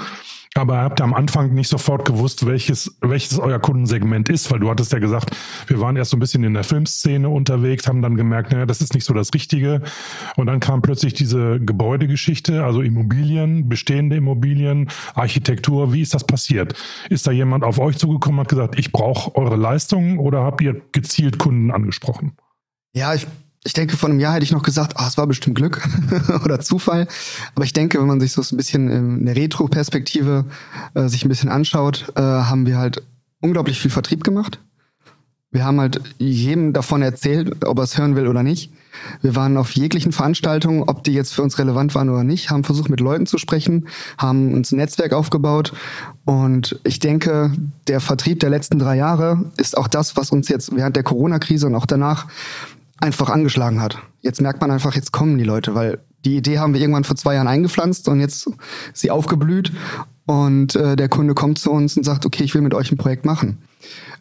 aber ihr habt ja am Anfang nicht sofort gewusst, welches, welches euer Kundensegment ist, weil du hattest ja gesagt, wir waren erst so ein bisschen in der Filmszene unterwegs, haben dann gemerkt, naja, das ist nicht so das Richtige. Und dann kam plötzlich diese Gebäudegeschichte, also Immobilien, bestehende Immobilien, Architektur. Wie ist das passiert? Ist da jemand auf euch zugekommen und hat gesagt, ich brauche eure Leistungen oder habt ihr gezielt Kunden angesprochen? Ja, ich ich denke, vor einem Jahr hätte ich noch gesagt, ah, es war bestimmt Glück oder Zufall. Aber ich denke, wenn man sich so ein bisschen in der Retro-Perspektive äh, sich ein bisschen anschaut, äh, haben wir halt unglaublich viel Vertrieb gemacht. Wir haben halt jedem davon erzählt, ob er es hören will oder nicht. Wir waren auf jeglichen Veranstaltungen, ob die jetzt für uns relevant waren oder nicht, haben versucht, mit Leuten zu sprechen, haben uns ein Netzwerk aufgebaut. Und ich denke, der Vertrieb der letzten drei Jahre ist auch das, was uns jetzt während der Corona-Krise und auch danach einfach angeschlagen hat. Jetzt merkt man einfach, jetzt kommen die Leute, weil die Idee haben wir irgendwann vor zwei Jahren eingepflanzt und jetzt ist sie aufgeblüht und äh, der Kunde kommt zu uns und sagt, okay, ich will mit euch ein Projekt machen.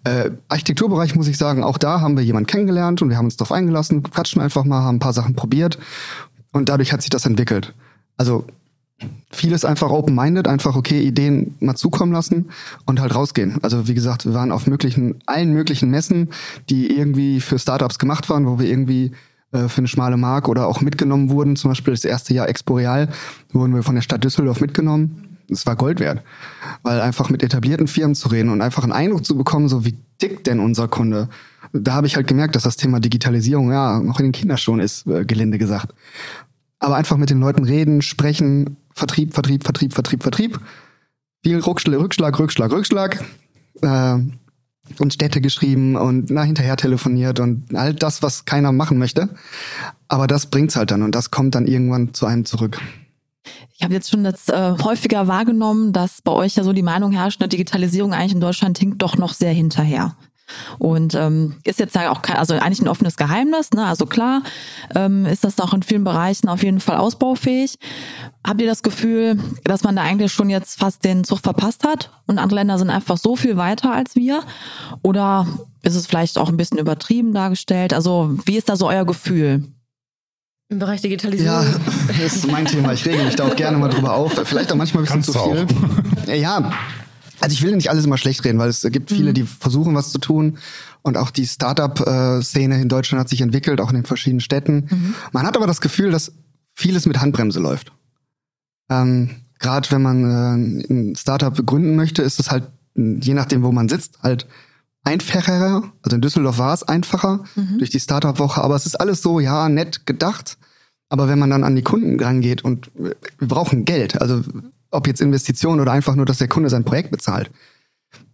Äh, Architekturbereich muss ich sagen, auch da haben wir jemanden kennengelernt und wir haben uns darauf eingelassen, quatschen einfach mal, haben ein paar Sachen probiert und dadurch hat sich das entwickelt. Also vieles einfach open-minded, einfach okay, Ideen mal zukommen lassen und halt rausgehen. Also wie gesagt, wir waren auf möglichen, allen möglichen Messen, die irgendwie für Startups gemacht waren, wo wir irgendwie äh, für eine schmale Mark oder auch mitgenommen wurden. Zum Beispiel das erste Jahr Exporeal wurden wir von der Stadt Düsseldorf mitgenommen. Es war Gold wert, weil einfach mit etablierten Firmen zu reden und einfach einen Eindruck zu bekommen, so wie dick denn unser Kunde. Da habe ich halt gemerkt, dass das Thema Digitalisierung ja noch in den Kinderschuhen ist, äh, gelinde gesagt. Aber einfach mit den Leuten reden, sprechen, Vertrieb, Vertrieb, Vertrieb, Vertrieb, Vertrieb. Viel Rückschlag, Rückschlag, Rückschlag, Rückschlag. Äh, und Städte geschrieben und na, hinterher telefoniert und all das, was keiner machen möchte. Aber das bringt's halt dann und das kommt dann irgendwann zu einem zurück. Ich habe jetzt schon das äh, häufiger wahrgenommen, dass bei euch ja so die Meinung herrscht, eine Digitalisierung eigentlich in Deutschland hinkt doch noch sehr hinterher. Und ähm, ist jetzt ja auch kein, also eigentlich ein offenes Geheimnis. Ne? Also klar ähm, ist das auch in vielen Bereichen auf jeden Fall ausbaufähig. Habt ihr das Gefühl, dass man da eigentlich schon jetzt fast den Zug verpasst hat und andere Länder sind einfach so viel weiter als wir? Oder ist es vielleicht auch ein bisschen übertrieben dargestellt? Also wie ist da so euer Gefühl? Im Bereich Digitalisierung. Ja, das ist mein Thema. Ich rege mich da auch gerne mal drüber auf. Vielleicht auch manchmal ein bisschen Kannst zu viel. Ja, also ich will nicht alles immer schlecht reden, weil es gibt viele, die versuchen, was zu tun. Und auch die Startup-Szene in Deutschland hat sich entwickelt, auch in den verschiedenen Städten. Man hat aber das Gefühl, dass vieles mit Handbremse läuft. Ähm, Gerade wenn man äh, ein Startup begründen möchte, ist es halt, je nachdem, wo man sitzt, halt einfacher. Also in Düsseldorf war es einfacher durch die Startup-Woche, aber es ist alles so, ja, nett gedacht. Aber wenn man dann an die Kunden rangeht und wir brauchen Geld, also ob jetzt Investitionen oder einfach nur, dass der Kunde sein Projekt bezahlt,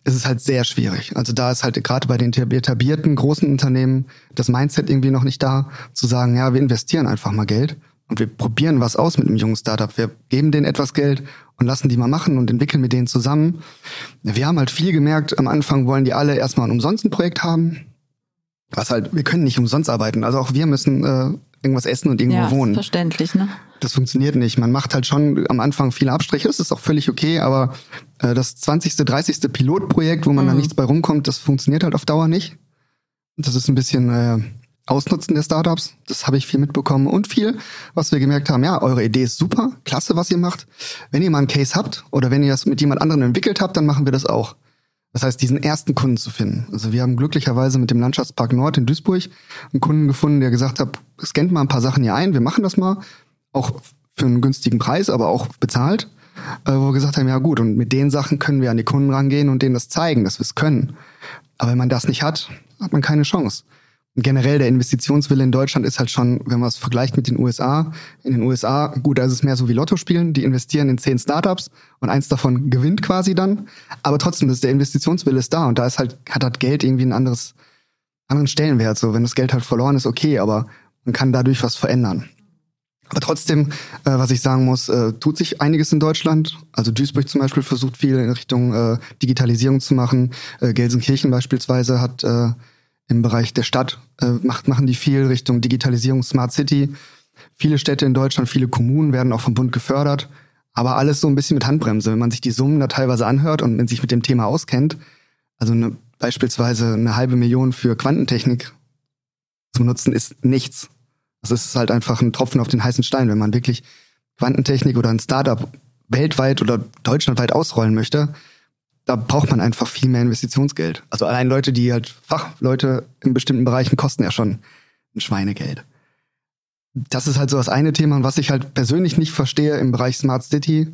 ist es halt sehr schwierig. Also da ist halt gerade bei den etablierten großen Unternehmen das Mindset irgendwie noch nicht da, zu sagen, ja, wir investieren einfach mal Geld und wir probieren was aus mit einem jungen Startup. Wir geben denen etwas Geld und lassen die mal machen und entwickeln mit denen zusammen. Wir haben halt viel gemerkt, am Anfang wollen die alle erstmal ein umsonst ein Projekt haben. Was halt, wir können nicht umsonst arbeiten. Also auch wir müssen äh, irgendwas essen und irgendwo Ja, wohnen. verständlich, ne? Das funktioniert nicht. Man macht halt schon am Anfang viele Abstriche, das ist auch völlig okay, aber äh, das 20., 30. Pilotprojekt, wo man Mhm. da nichts bei rumkommt, das funktioniert halt auf Dauer nicht. Das ist ein bisschen äh, Ausnutzen der Startups. Das habe ich viel mitbekommen und viel, was wir gemerkt haben. Ja, eure Idee ist super, klasse, was ihr macht. Wenn ihr mal einen Case habt oder wenn ihr das mit jemand anderem entwickelt habt, dann machen wir das auch. Das heißt, diesen ersten Kunden zu finden. Also wir haben glücklicherweise mit dem Landschaftspark Nord in Duisburg einen Kunden gefunden, der gesagt hat, scannt mal ein paar Sachen hier ein, wir machen das mal. Auch für einen günstigen Preis, aber auch bezahlt. Äh, wo wir gesagt haben, ja gut, und mit den Sachen können wir an die Kunden rangehen und denen das zeigen, dass wir es können. Aber wenn man das nicht hat, hat man keine Chance. Generell der Investitionswille in Deutschland ist halt schon, wenn man es vergleicht mit den USA, in den USA, gut, da ist es mehr so wie Lotto spielen, die investieren in zehn Startups und eins davon gewinnt quasi dann. Aber trotzdem, das, der Investitionswille ist da und da ist halt, hat halt Geld irgendwie ein anderes, anderen Stellenwert. So, wenn das Geld halt verloren ist, okay, aber man kann dadurch was verändern. Aber trotzdem, äh, was ich sagen muss, äh, tut sich einiges in Deutschland. Also Duisburg zum Beispiel versucht viel in Richtung äh, Digitalisierung zu machen. Äh, Gelsenkirchen beispielsweise hat äh, im Bereich der Stadt äh, macht, machen die viel Richtung Digitalisierung, Smart City. Viele Städte in Deutschland, viele Kommunen werden auch vom Bund gefördert. Aber alles so ein bisschen mit Handbremse. Wenn man sich die Summen da teilweise anhört und man sich mit dem Thema auskennt, also eine, beispielsweise eine halbe Million für Quantentechnik zu nutzen, ist nichts. Das ist halt einfach ein Tropfen auf den heißen Stein. Wenn man wirklich Quantentechnik oder ein Startup weltweit oder deutschlandweit ausrollen möchte, da braucht man einfach viel mehr Investitionsgeld. Also allein Leute, die halt Fachleute in bestimmten Bereichen kosten ja schon ein Schweinegeld. Das ist halt so das eine Thema. Was ich halt persönlich nicht verstehe im Bereich Smart City,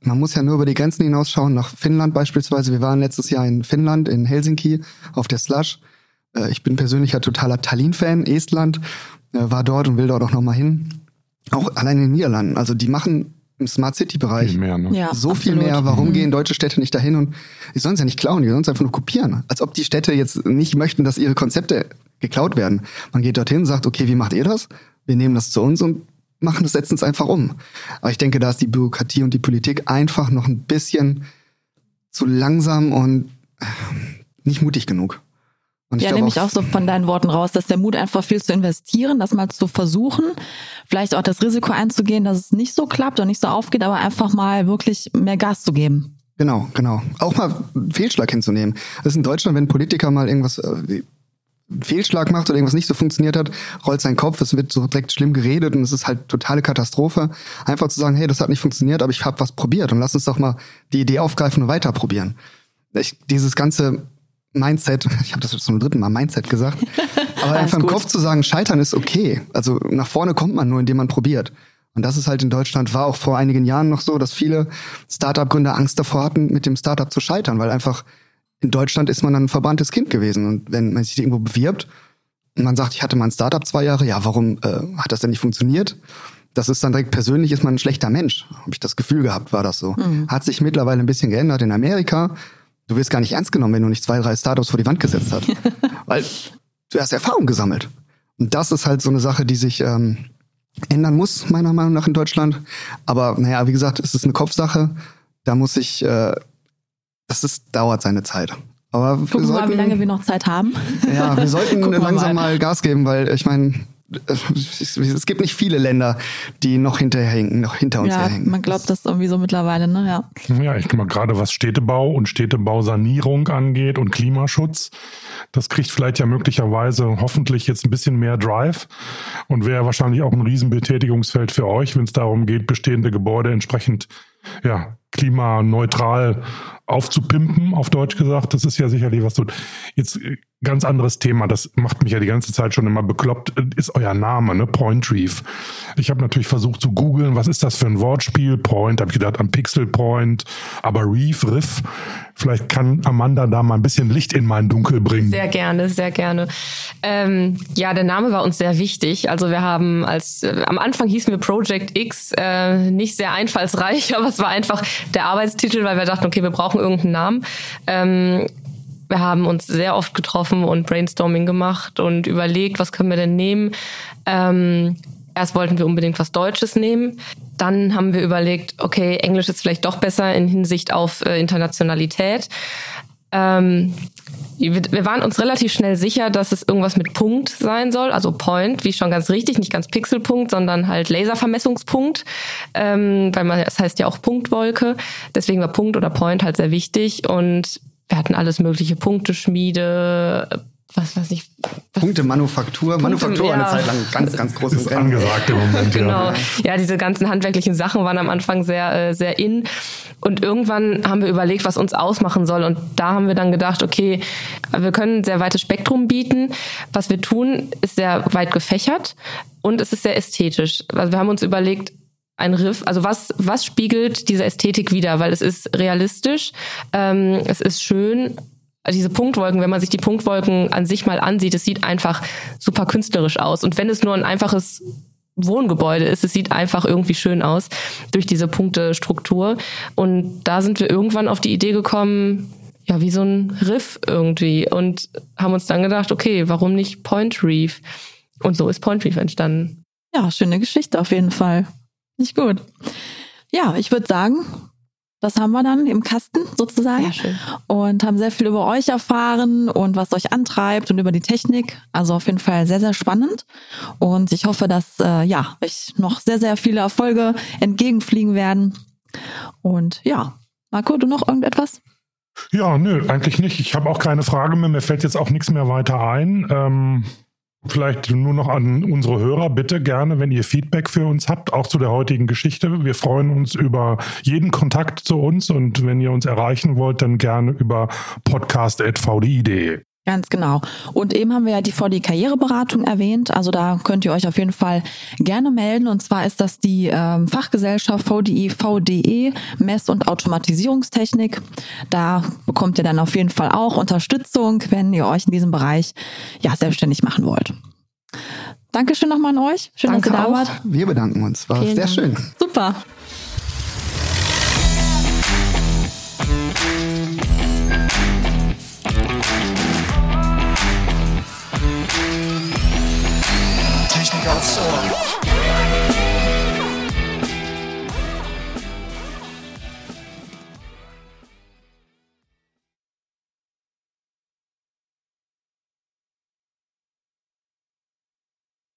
man muss ja nur über die Grenzen hinausschauen, nach Finnland beispielsweise. Wir waren letztes Jahr in Finnland, in Helsinki, auf der Slush. Äh, Ich bin persönlich ja totaler Tallinn-Fan, Estland, äh, war dort und will dort auch nochmal hin. Auch allein in den Niederlanden. Also die machen im Smart City-Bereich Viel mehr, ne? Ja, so viel absolut. mehr. Warum gehen deutsche Städte nicht dahin? Und die sollen es ja nicht klauen, die sollen es einfach nur kopieren. Als ob die Städte jetzt nicht möchten, dass ihre Konzepte geklaut werden. Man geht dorthin, sagt, okay, wie macht ihr das? Wir nehmen das zu uns und machen das, setzen es einfach um. Aber ich denke, da ist die Bürokratie und die Politik einfach noch ein bisschen zu langsam und äh, nicht mutig genug. Und Ja, nehme ich auch so von deinen Worten raus, dass der Mut einfach viel zu investieren, das mal zu versuchen, vielleicht auch das Risiko einzugehen, dass es nicht so klappt und nicht so aufgeht, aber einfach mal wirklich mehr Gas zu geben. Genau, genau. Auch mal Fehlschlag hinzunehmen. Das ist in Deutschland, wenn ein Politiker mal irgendwas äh, Fehlschlag macht oder irgendwas nicht so funktioniert hat, rollt sein Kopf, es wird so direkt schlimm geredet und es ist halt totale Katastrophe. Einfach zu sagen, hey, das hat nicht funktioniert, aber ich habe was probiert und lass uns doch mal die Idee aufgreifen und weiter probieren. Ich, dieses ganze Mindset, ich habe das zum dritten Mal Mindset gesagt, aber einfach im gut. Kopf zu sagen, scheitern ist okay. Also nach vorne kommt man nur, indem man probiert. Und das ist halt in Deutschland, war auch vor einigen Jahren noch so, dass viele Startup-Gründer Angst davor hatten, mit dem Startup zu scheitern, weil einfach in Deutschland ist man dann ein verbranntes Kind gewesen. Und wenn man sich irgendwo bewirbt und man sagt, ich hatte mal ein Startup zwei Jahre, ja, warum äh, hat das denn nicht funktioniert? Das ist dann direkt persönlich, ist man ein schlechter Mensch. Habe ich das Gefühl gehabt, war das so. Hat sich mittlerweile ein bisschen geändert in Amerika. Du wirst gar nicht ernst genommen, wenn du nicht zwei, drei Startups vor die Wand gesetzt hast. weil du hast Erfahrung gesammelt. Und das ist halt so eine Sache, die sich ähm, ändern muss, meiner Meinung nach in Deutschland. Aber naja, wie gesagt, es ist eine Kopfsache. Da muss ich, äh, das ist, dauert seine Zeit. Aber Gucken wir wir mal, sollten, wie lange wir noch Zeit haben. ja, wir sollten langsam mal. mal Gas geben, weil ich meine, es gibt nicht viele Länder, die noch hinterhängen, noch hinter uns Ja, herhängen. man glaubt das irgendwie so mittlerweile, ne? Ja. Ja, ich mal gerade was Städtebau und Städtebausanierung angeht und Klimaschutz. Das kriegt vielleicht ja möglicherweise hoffentlich jetzt ein bisschen mehr Drive und wäre wahrscheinlich auch ein Riesenbetätigungsfeld für euch, wenn es darum geht, bestehende Gebäude entsprechend ja, klimaneutral aufzupimpen, auf Deutsch gesagt. Das ist ja sicherlich was so. Jetzt äh, ganz anderes Thema, das macht mich ja die ganze Zeit schon immer bekloppt, ist euer Name, ne? Point Reef. Ich habe natürlich versucht zu googeln, was ist das für ein Wortspiel? Point, habe ich gedacht an Pixel Point, aber Reef, Riff. Vielleicht kann Amanda da mal ein bisschen Licht in mein Dunkel bringen. Sehr gerne, sehr gerne. Ähm, ja, der Name war uns sehr wichtig. Also wir haben als äh, am Anfang hießen wir Project X, äh, nicht sehr einfallsreich, aber es war einfach der Arbeitstitel, weil wir dachten, okay, wir brauchen irgendeinen Namen. Ähm, wir haben uns sehr oft getroffen und Brainstorming gemacht und überlegt, was können wir denn nehmen. Ähm, erst wollten wir unbedingt was Deutsches nehmen. Dann haben wir überlegt, okay, Englisch ist vielleicht doch besser in Hinsicht auf äh, Internationalität. Ähm, wir waren uns relativ schnell sicher, dass es irgendwas mit Punkt sein soll, also Point, wie schon ganz richtig, nicht ganz Pixelpunkt, sondern halt Laservermessungspunkt, ähm, weil man, das heißt ja auch Punktwolke. Deswegen war Punkt oder Point halt sehr wichtig und wir hatten alles mögliche Punkteschmiede, was weiß ich. Was, Punkte Manufaktur. Manufaktur war eine ja. Zeit lang ganz, ganz groß im ist Rennen. angesagt im Moment, Genau. ja. Ja, diese ganzen handwerklichen Sachen waren am Anfang sehr, äh, sehr in. Und irgendwann haben wir überlegt, was uns ausmachen soll. Und da haben wir dann gedacht, okay, wir können ein sehr weites Spektrum bieten. Was wir tun, ist sehr weit gefächert und es ist sehr ästhetisch. Also wir haben uns überlegt, ein Riff, also was, was spiegelt diese Ästhetik wider? Weil es ist realistisch, ähm, es ist schön, diese Punktwolken, wenn man sich die Punktwolken an sich mal ansieht, es sieht einfach super künstlerisch aus. Und wenn es nur ein einfaches Wohngebäude ist, es sieht einfach irgendwie schön aus durch diese Punktestruktur. Und da sind wir irgendwann auf die Idee gekommen, ja, wie so ein Riff irgendwie. Und haben uns dann gedacht, okay, warum nicht Point Reef? Und so ist Point Reef entstanden. Ja, schöne Geschichte auf jeden Fall. Nicht gut. Ja, ich würde sagen, das haben wir dann im Kasten sozusagen. Sehr schön. Und haben sehr viel über euch erfahren und was euch antreibt und über die Technik. Also auf jeden Fall sehr, sehr spannend. Und ich hoffe, dass äh, ja, euch noch sehr, sehr viele Erfolge entgegenfliegen werden. Und ja, Marco, du noch irgendetwas? Ja, nö, eigentlich nicht. Ich habe auch keine Frage mehr. Mir fällt jetzt auch nichts mehr weiter ein. Ähm, vielleicht nur noch an unsere Hörer. Bitte gerne, wenn ihr Feedback für uns habt, auch zu der heutigen Geschichte. Wir freuen uns über jeden Kontakt zu uns und wenn ihr uns erreichen wollt, dann gerne über podcast.vdi.de. Ganz genau. Und eben haben wir ja die VD Karriereberatung erwähnt. Also da könnt ihr euch auf jeden Fall gerne melden. Und zwar ist das die ähm, Fachgesellschaft VDI VDE Mess- und Automatisierungstechnik. Da bekommt ihr dann auf jeden Fall auch Unterstützung, wenn ihr euch in diesem Bereich ja selbstständig machen wollt. Dankeschön nochmal an euch. Schön, Danke dass ihr da wart. Wir bedanken uns. War Vielen sehr Dank. schön. Super. Technik aufs Ohr.